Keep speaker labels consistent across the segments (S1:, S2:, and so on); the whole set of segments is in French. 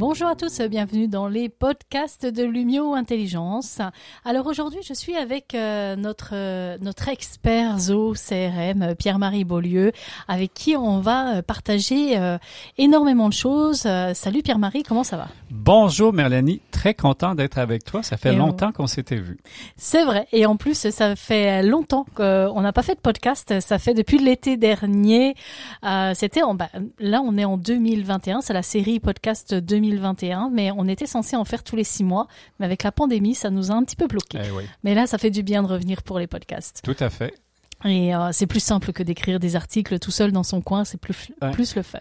S1: Bonjour à tous, bienvenue dans les podcasts de Lumio Intelligence. Alors aujourd'hui, je suis avec euh, notre euh, notre expert Zo CRM Pierre-Marie Beaulieu, avec qui on va euh, partager énormément de choses. salut Pierre-Marie, comment ça va?
S2: Bonjour Mélanie, très content d'être avec toi. Ça fait longtemps qu'on s'était vu.
S1: C'est vrai, et en plus ça fait longtemps qu'on n'a pas fait de podcast. Ça fait depuis l'été dernier. C'était en bah, là on est en 2021, c'est la série podcast 2021 2021, mais on était censé en faire tous les six mois. Mais avec la pandémie, ça nous a un petit peu bloqué.
S2: Eh
S1: mais là, ça fait du bien de revenir pour les podcasts.
S2: Tout à fait.
S1: Et euh, c'est plus simple que d'écrire des articles tout seul dans son coin, c'est plus plus le fun.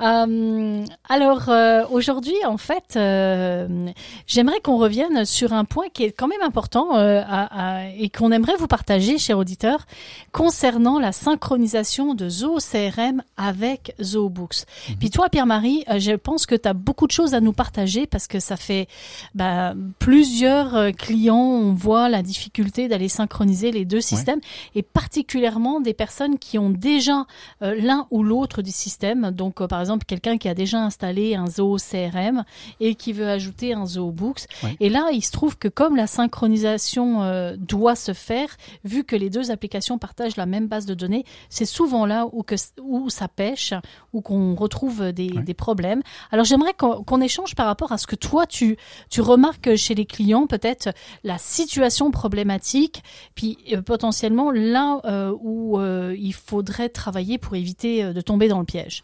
S1: Euh, alors euh, aujourd'hui, en fait, euh, j'aimerais qu'on revienne sur un point qui est quand même important euh, à, à, et qu'on aimerait vous partager, chers auditeurs, concernant la synchronisation de Zoo CRM avec ZooBooks. Mhm. Puis toi, Pierre-Marie, je pense que tu as beaucoup de choses à nous partager parce que ça fait bah, plusieurs clients, on voit la difficulté d'aller synchroniser les deux systèmes et particulièrement des personnes qui ont déjà euh, l'un ou l'autre du système. Donc, euh, par exemple, quelqu'un qui a déjà installé un Zoho CRM et qui veut ajouter un Zoho Books. Et là, il se trouve que comme la synchronisation euh, doit se faire, vu que les deux applications partagent la même base de données, c'est souvent là où, que, où ça pêche, où qu'on retrouve des, des, problèmes. Alors, j'aimerais qu'on échange par rapport à ce que toi, tu, tu remarques chez les clients, peut-être la situation problématique, puis potentiellement là euh, où euh, il faudrait travailler pour éviter euh, de tomber dans le piège.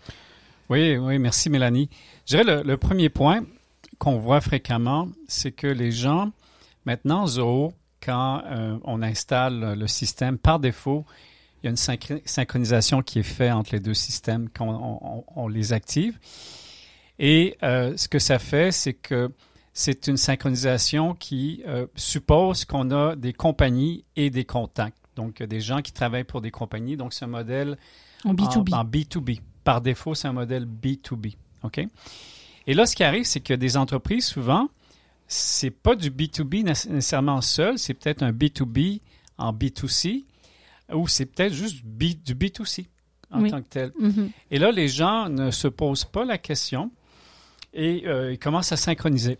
S2: Oui, oui, merci Mélanie. Je dirais le, premier point qu'on voit fréquemment, c'est que les gens, maintenant, Zoho, quand on installe le système, par défaut, il y a une synchronisation qui est faite entre les deux systèmes quand on, les active. Et ce que ça fait, c'est que c'est une synchronisation qui suppose qu'on a des compagnies et des contacts donc des gens qui travaillent pour des compagnies. Donc, c'est un modèle
S1: en B2B.
S2: En, B2B. Par défaut, c'est un modèle B2B. OK? Et là, ce qui arrive, c'est que des entreprises, souvent, c'est pas du B2B nécessairement seul, c'est peut-être un B2B en B2C ou c'est peut-être juste du B2C en tant que tel.
S1: Mm-hmm.
S2: Et là, les gens ne se posent pas la question et euh, ils commencent à synchroniser.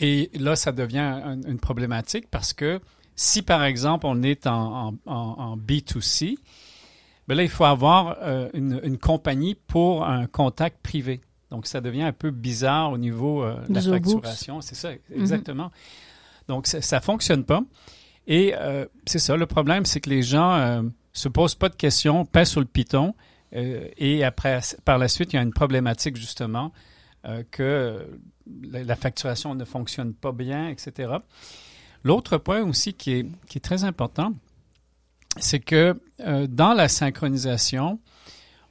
S2: Et là, ça devient une problématique parce que si, par exemple, on est en, B2C, ben là, il faut avoir euh, une, compagnie pour un contact privé. Donc, ça devient un peu bizarre au niveau euh, de la facturation. C'est ça, mhm. exactement. Donc, ça ne fonctionne pas. Et euh, c'est ça, le problème, c'est que les gens ne se posent pas de questions, pèsent sur le piton, et après, par la suite, il y a une problématique, justement, que la facturation ne fonctionne pas bien, etc. L'autre point aussi qui est, très important, c'est que euh, dans la synchronisation,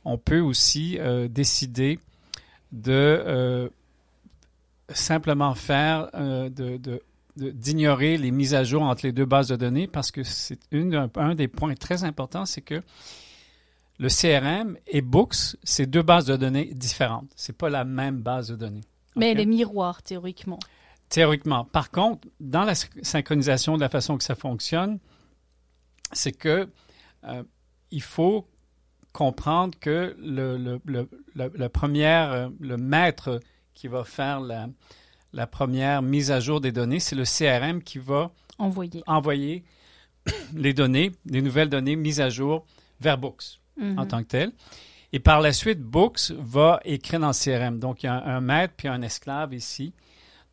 S2: on peut aussi euh, décider de euh, simplement faire d'ignorer les mises à jour entre les deux bases de données parce que c'est un, des points très importants, c'est que le CRM et Books, c'est deux bases de données différentes. C'est pas la même base de données.
S1: Mais les miroirs, théoriquement.
S2: Théoriquement. Par contre, dans la synchronisation de la façon que ça fonctionne, c'est que euh, il faut comprendre que le, le, le, euh, le maître qui va faire la, la, première mise à jour des données, c'est le CRM qui va
S1: envoyer,
S2: envoyer les données, les nouvelles données mises à jour vers Books en
S1: mm-hmm.
S2: tant que tel. Et par la suite, Books va écrire dans le CRM. Donc, il y a un, un maître puis un esclave ici.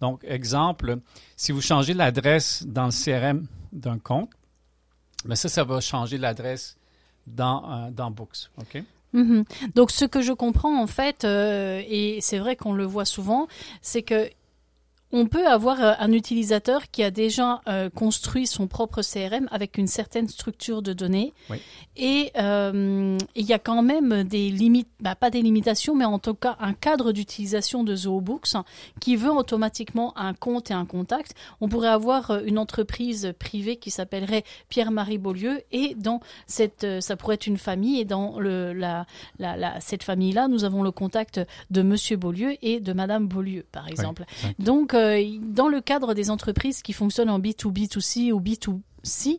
S2: Donc, exemple, si vous changez l'adresse dans le CRM d'un compte, mais ben ça, ça va changer l'adresse dans, euh, dans Books. OK?
S1: Mhm. Donc, ce que je comprends, en fait, euh, et c'est vrai qu'on le voit souvent, c'est que on peut avoir euh, un utilisateur qui a déjà euh, construit son propre CRM avec une certaine structure de données. Et euh, il y a quand même des limites, bah, pas des limitations, mais en tout cas un cadre d'utilisation de ZooBooks qui veut automatiquement un compte et un contact. On pourrait avoir une entreprise privée qui s'appellerait Pierre-Marie Beaulieu et dans cette, ça pourrait être une famille et dans le, la, la, cette famille-là, nous avons le contact de Monsieur Beaulieu et de Madame Beaulieu, par exemple. Donc, euh, dans le cadre des entreprises qui fonctionnent en B2B2C ou B2C,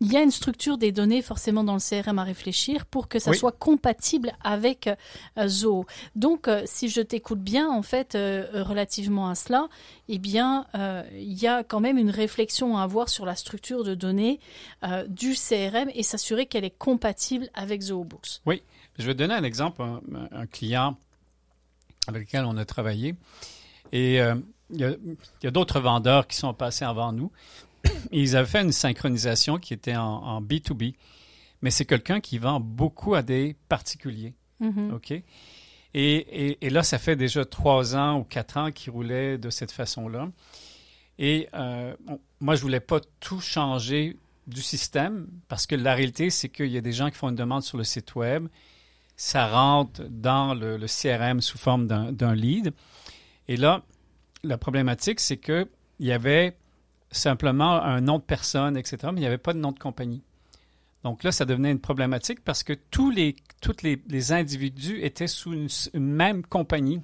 S1: il y a une structure des données forcément dans le CRM à réfléchir pour que ça soit compatible avec euh, Zoho. Donc, euh, si je t'écoute bien, en fait, relativement à cela, eh bien, il y a quand même une réflexion à avoir sur la structure de données du CRM et s'assurer qu'elle est compatible avec Zoho Books.
S2: Oui, je vais donner un exemple, un, client avec lequel on a travaillé. Et il y a, d'autres vendeurs qui sont passés avant nous. ils avaient fait une synchronisation qui était en, B2B. Mais c'est quelqu'un qui vend beaucoup à des particuliers. Mm-hmm. OK? Et, et, là, ça fait déjà trois ans ou quatre ans qu'il roulait de cette façon-là. Et euh, moi, je voulais pas tout changer du système parce que la réalité, c'est qu'il y a des gens qui font une demande sur le site web. Ça rentre dans le, le CRM sous forme d'un lead. Et là, la problématique, c'est qu'il y avait simplement un nom de personne, etc., mais il n'y avait pas de nom de compagnie. Donc là, ça devenait une problématique parce que tous les, tous les, individus étaient sous une, même compagnie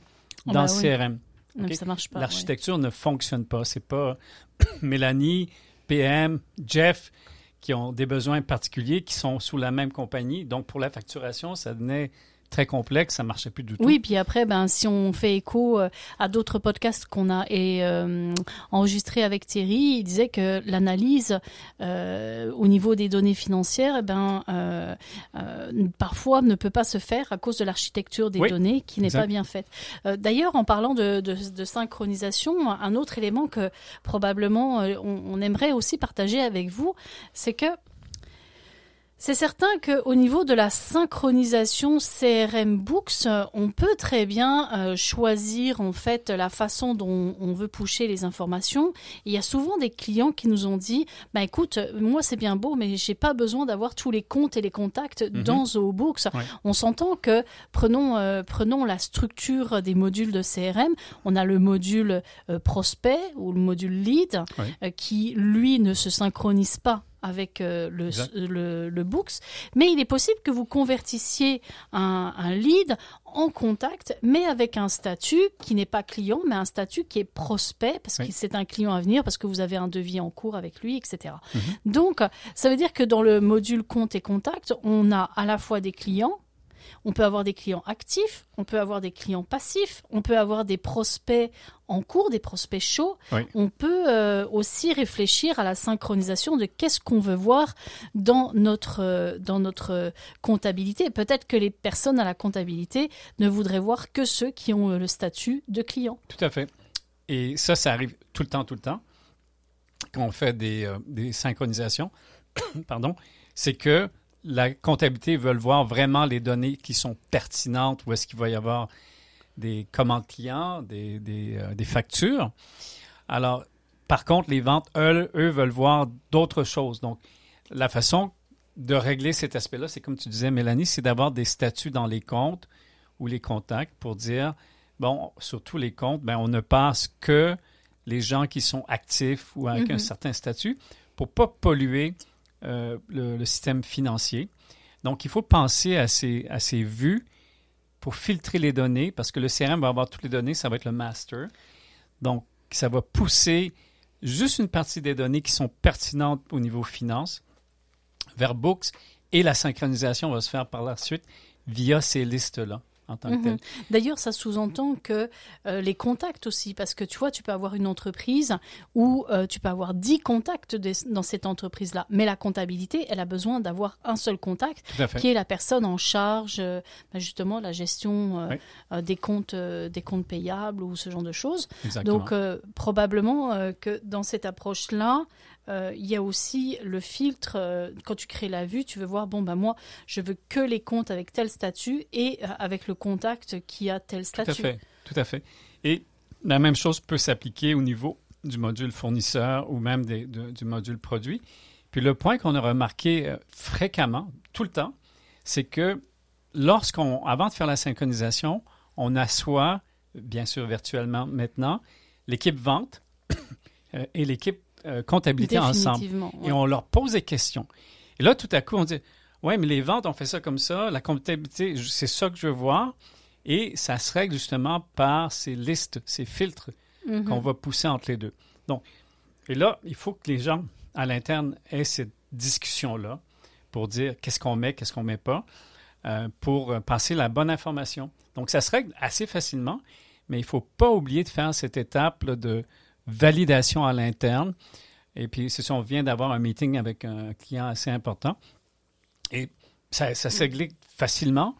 S2: ah dans ben le CRM.
S1: Ça marche pas.
S2: L'architecture ne fonctionne pas. C'est pas Mélanie, PM, Jeff qui ont des besoins particuliers qui sont sous la même compagnie. Donc pour la facturation, ça devenait très complexe, ça marchait plus du tout.
S1: Oui, puis après, ben, si on fait écho euh, à d'autres podcasts qu'on a et, euh, enregistrés avec Thierry, il disait que l'analyse euh, au niveau des données financières, eh ben, parfois ne peut pas se faire à cause de l'architecture des données qui n'est pas bien faite. D'ailleurs, en parlant de, de, synchronisation, un autre élément que probablement on, on aimerait aussi partager avec vous, c'est que c'est certain qu'au niveau de la synchronisation CRM Books, on peut très bien euh, choisir en fait la façon dont on veut pousser les informations. il y a souvent des clients qui nous ont dit, bah écoute, moi c'est bien beau, mais j'ai pas besoin d'avoir tous les comptes et les contacts mhm. dans Zoho Books. On s'entend que prenons euh, prenons la structure des modules de CRM. On a le module euh, prospect ou le module lead qui lui ne se synchronise pas avec euh, le, le, Books, mais il est possible que vous convertissiez un, un lead en contact, mais avec un statut qui n'est pas client, mais un statut qui est prospect, parce que c'est un client à venir, parce que vous avez un devis en cours avec lui, etc. Mhm. Donc, ça veut dire que dans le module compte et contact, on a à la fois des clients, on peut avoir des clients actifs, on peut avoir des clients passifs, on peut avoir des prospects en cours, des prospects chauds. On peut euh, aussi réfléchir à la synchronisation de qu'est-ce qu'on veut voir dans notre, euh, dans notre comptabilité. Peut-être que les personnes à la comptabilité ne voudraient voir que ceux qui ont euh, le statut de client.
S2: Tout à fait. Et ça, ça arrive tout le temps, tout le temps, quand on fait des, des synchronisations. Pardon. C'est que la comptabilité veut voir vraiment les données qui sont pertinentes, où est-ce qu'il va y avoir des commandes clients, des, des, euh, des, factures. Alors, par contre, les ventes, eux, eux veulent voir d'autres choses. Donc, la façon de régler cet aspect-là, c'est comme tu disais, Mélanie, c'est d'avoir des statuts dans les comptes ou les contacts pour dire, bon, sur tous les comptes, ben, on ne passe que les gens qui sont actifs ou avec un mm-hmm. certain statut pour pas polluer euh, le, système financier. Donc, il faut penser à ces, à ces vues pour filtrer les données, parce que le CRM va avoir toutes les données, ça va être le master. Donc, ça va pousser juste une partie des données qui sont pertinentes au niveau finance vers Books, et la synchronisation va se faire par la suite via ces listes-là en tant que mhm.
S1: D'ailleurs, ça sous-entend que euh, les contacts aussi, parce que tu vois, tu peux avoir une entreprise où euh, tu peux avoir 10 contacts dans cette entreprise-là, mais la comptabilité, elle a besoin d'avoir un seul contact, qui est la personne en charge euh, ben, justement de la gestion des comptes, des comptes payables ou ce genre de choses. Donc, probablement que dans cette approche-là, euh, il y a aussi le filtre, euh, quand tu crées la vue, tu veux voir, bon, bah moi, je veux que les comptes avec tel statut et euh, avec le contact qui a tel statut.
S2: Tout à fait, tout à fait. Et la même chose peut s'appliquer au niveau du module fournisseur ou même du module produit. Puis le point qu'on a remarqué fréquemment, tout le temps, c'est que lorsqu'on, avant de faire la synchronisation, on assoit, bien sûr virtuellement maintenant, l'équipe vente et l'équipe euh, comptabilité ensemble. Et on leur pose des questions. Et là, tout à coup, on dit Ouais, mais les ventes, on fait ça comme ça. La comptabilité, c'est ça que je veux voir. Et ça se règle justement par ces listes, ces filtres mm-hmm. qu'on va pousser entre les deux. Donc, et là, il faut que les gens à l'interne aient cette discussion-là pour dire qu'est-ce qu'on met, qu'est-ce qu'on met pas, euh, pour passer la bonne information. Donc, ça se règle assez facilement, mais il ne faut pas oublier de faire cette étape de validation à l'interne. Et puis, c'est ça, on vient d'avoir un meeting avec un client assez important. Et ça, ça s'est facilement,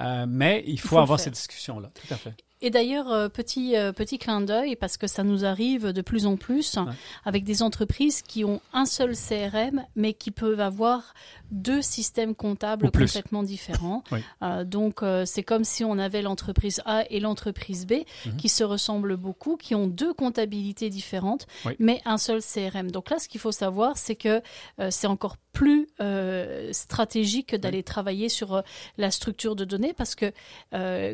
S2: euh, mais il faut, avoir cette discussion-là. Tout à fait.
S1: Et d'ailleurs, euh, petit, euh, petit clin d'œil, parce que ça nous arrive de plus en plus avec des entreprises qui ont un seul CRM, mais qui peuvent avoir deux systèmes comptables complètement différents. Euh, donc, c'est comme si on avait l'entreprise A et l'entreprise B mhm. qui se ressemblent beaucoup, qui ont deux comptabilités différentes, mais un seul CRM. Donc là, ce qu'il faut savoir, c'est que c'est encore plus stratégique d'aller travailler sur la structure de données parce que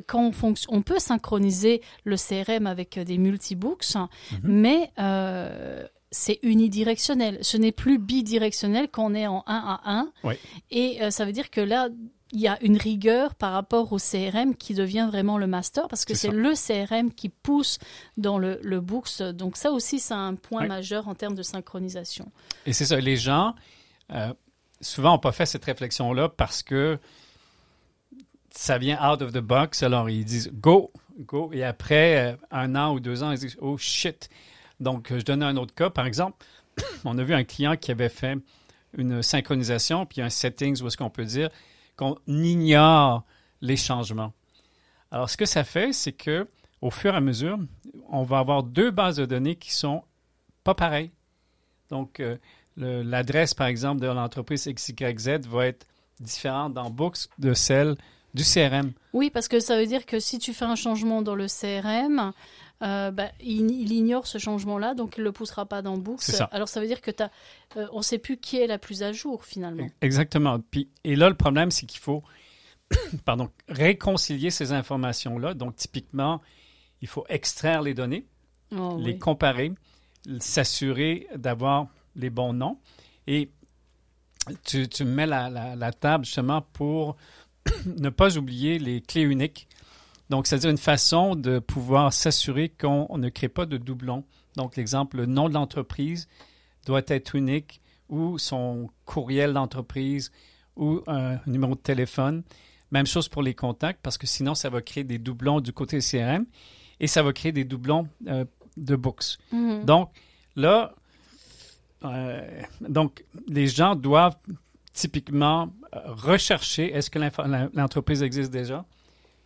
S1: quand on, on peut synchroniser le CRM avec des multibooks, mhm. mais euh, c'est unidirectionnel. Ce n'est plus bidirectionnel quand on est en 1 à 1. Et euh, ça veut dire que là, il y a une rigueur par rapport au CRM qui devient vraiment le master parce que c'est le CRM qui pousse dans le, le books. Donc ça aussi, c'est un point majeur en termes de synchronisation.
S2: Et c'est ça, les gens, euh, souvent, n'ont pas fait cette réflexion-là parce que ça vient out of the box. Alors, ils disent go, go. Et après euh, un an ou deux ans, ils disent oh shit. Donc, je donne un autre cas. Par exemple, on a vu un client qui avait fait une synchronisation, puis un settings où est-ce qu'on peut dire qu'on ignore les changements. Alors, ce que ça fait, c'est que au fur et à mesure, on va avoir deux bases de données qui sont pas pareilles. Donc, euh, l'adresse, par exemple, de l'entreprise XYZ va être différente dans Books de celle du CRM.
S1: Oui, parce que ça veut dire que si tu fais un changement dans le CRM, euh, bah, il, ignore ce changement-là, donc il ne le poussera pas dans Books. Ça. Alors ça veut dire que as, euh, on ne sait plus qui est la plus à jour finalement.
S2: Exactement. Puis, et là, le problème, c'est qu'il faut pardon, réconcilier ces informations-là. Donc typiquement, il faut extraire les données, oh, les comparer, s'assurer d'avoir les bons noms. Et tu, tu mets la, la table justement pour ne pas oublier les clés uniques. Donc, c'est-à-dire une façon de pouvoir s'assurer qu'on ne crée pas de doublons. Donc, l'exemple, le nom de l'entreprise doit être unique ou son courriel d'entreprise ou un numéro de téléphone. Même chose pour les contacts parce que sinon, ça va créer des doublons du côté CRM et ça va créer des doublons euh, de books. Mm-hmm. Donc, là, euh, donc, les gens doivent typiquement euh, rechercher est-ce que l'entreprise existe déjà?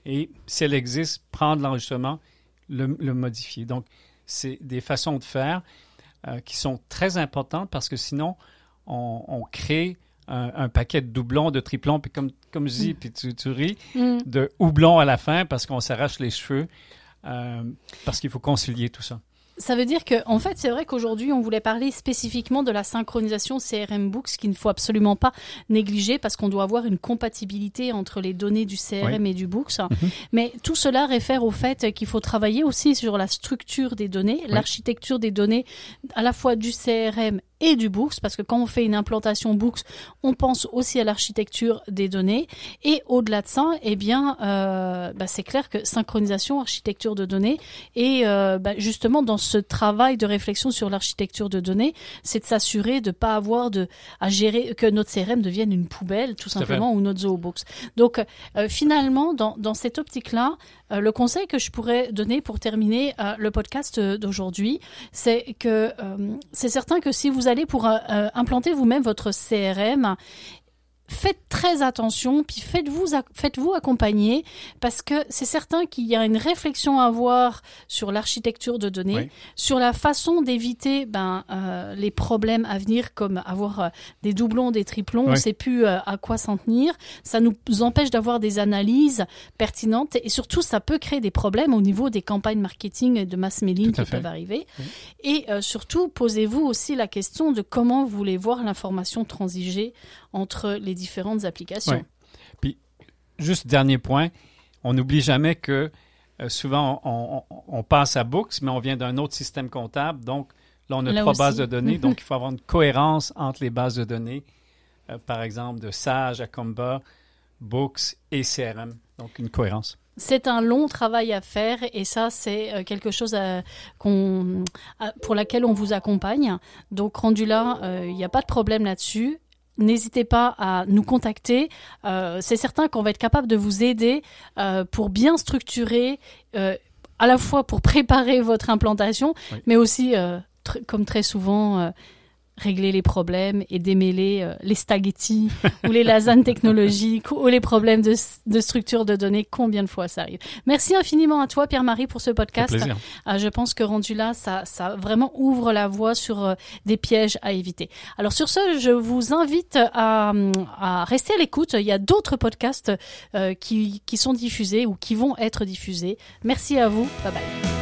S2: Et si elle existe, prendre l'enregistrement, le, modifier. Donc, c'est des façons de faire euh, qui sont très importantes parce que sinon, on, crée un, paquet de doublons, de triplons, puis comme, comme je dis, mm. puis tu, ris, mm. de houblons à la fin parce qu'on s'arrache les cheveux, euh, parce qu'il faut concilier tout ça.
S1: Ça veut dire que, en fait, c'est vrai qu'aujourd'hui, on voulait parler spécifiquement de la synchronisation CRM Books, qu'il ne faut absolument pas négliger parce qu'on doit avoir une compatibilité entre les données du CRM et du Books. Mhm. Mais tout cela réfère au fait qu'il faut travailler aussi sur la structure des données, l'architecture des données, à la fois du CRM et du Books, parce que quand on fait une implantation Books, on pense aussi à l'architecture des données. Et au-delà de ça, eh bien, euh, bah, c'est clair que synchronisation, architecture de données, et euh, bah, justement dans ce travail de réflexion sur l'architecture de données, c'est de s'assurer de pas avoir de à gérer que notre CRM devienne une poubelle, tout simplement, ou notre Zoobooks. Donc, euh, finalement, dans, dans cette optique-là, le conseil que je pourrais donner pour terminer le podcast d'aujourd'hui, c'est que c'est certain que si vous allez pour implanter vous-même votre CRM, faites très attention, puis faites-vous faites-vous accompagner parce que c'est certain qu'il y a une réflexion à avoir sur l'architecture de données, sur la façon d'éviter ben euh, les problèmes à venir comme avoir euh, des doublons, des triplons, on ne sait plus euh, à quoi s'en tenir. Ça nous empêche d'avoir des analyses pertinentes et surtout ça peut créer des problèmes au niveau des campagnes marketing et de mass mailing qui peuvent arriver. Et surtout posez-vous aussi la question de comment vous voulez voir l'information transiger entre les différentes applications.
S2: Puis, juste dernier point, on n'oublie jamais que euh, souvent on, passe à Books, mais on vient d'un autre système comptable. Donc, là, on a trois bases de données. donc, il faut avoir une cohérence entre les bases de données, euh, par exemple, de Sage, Acomba, Books et CRM. Donc, une cohérence.
S1: C'est un long travail à faire et ça, c'est euh, quelque chose pour laquelle on vous accompagne. Donc, rendu là, il n'y a pas de problème là-dessus n'hésitez pas à nous contacter. Euh, c'est certain qu'on va être capable de vous aider euh, pour bien structurer, euh, à la fois pour préparer votre implantation, mais aussi, comme très souvent, régler les problèmes et démêler euh, les spaghettis ou les lasagnes technologiques ou les problèmes de, de, structure de données. Combien de fois ça arrive Merci infiniment à toi, Pierre-Marie, pour ce podcast. Euh, je pense que rendu là, ça, ça vraiment ouvre la voie sur euh, des pièges à éviter. Alors sur ce, je vous invite à, à rester à l'écoute. Il y a d'autres podcasts qui, qui sont diffusés ou qui vont être diffusés. Merci à vous. Bye bye.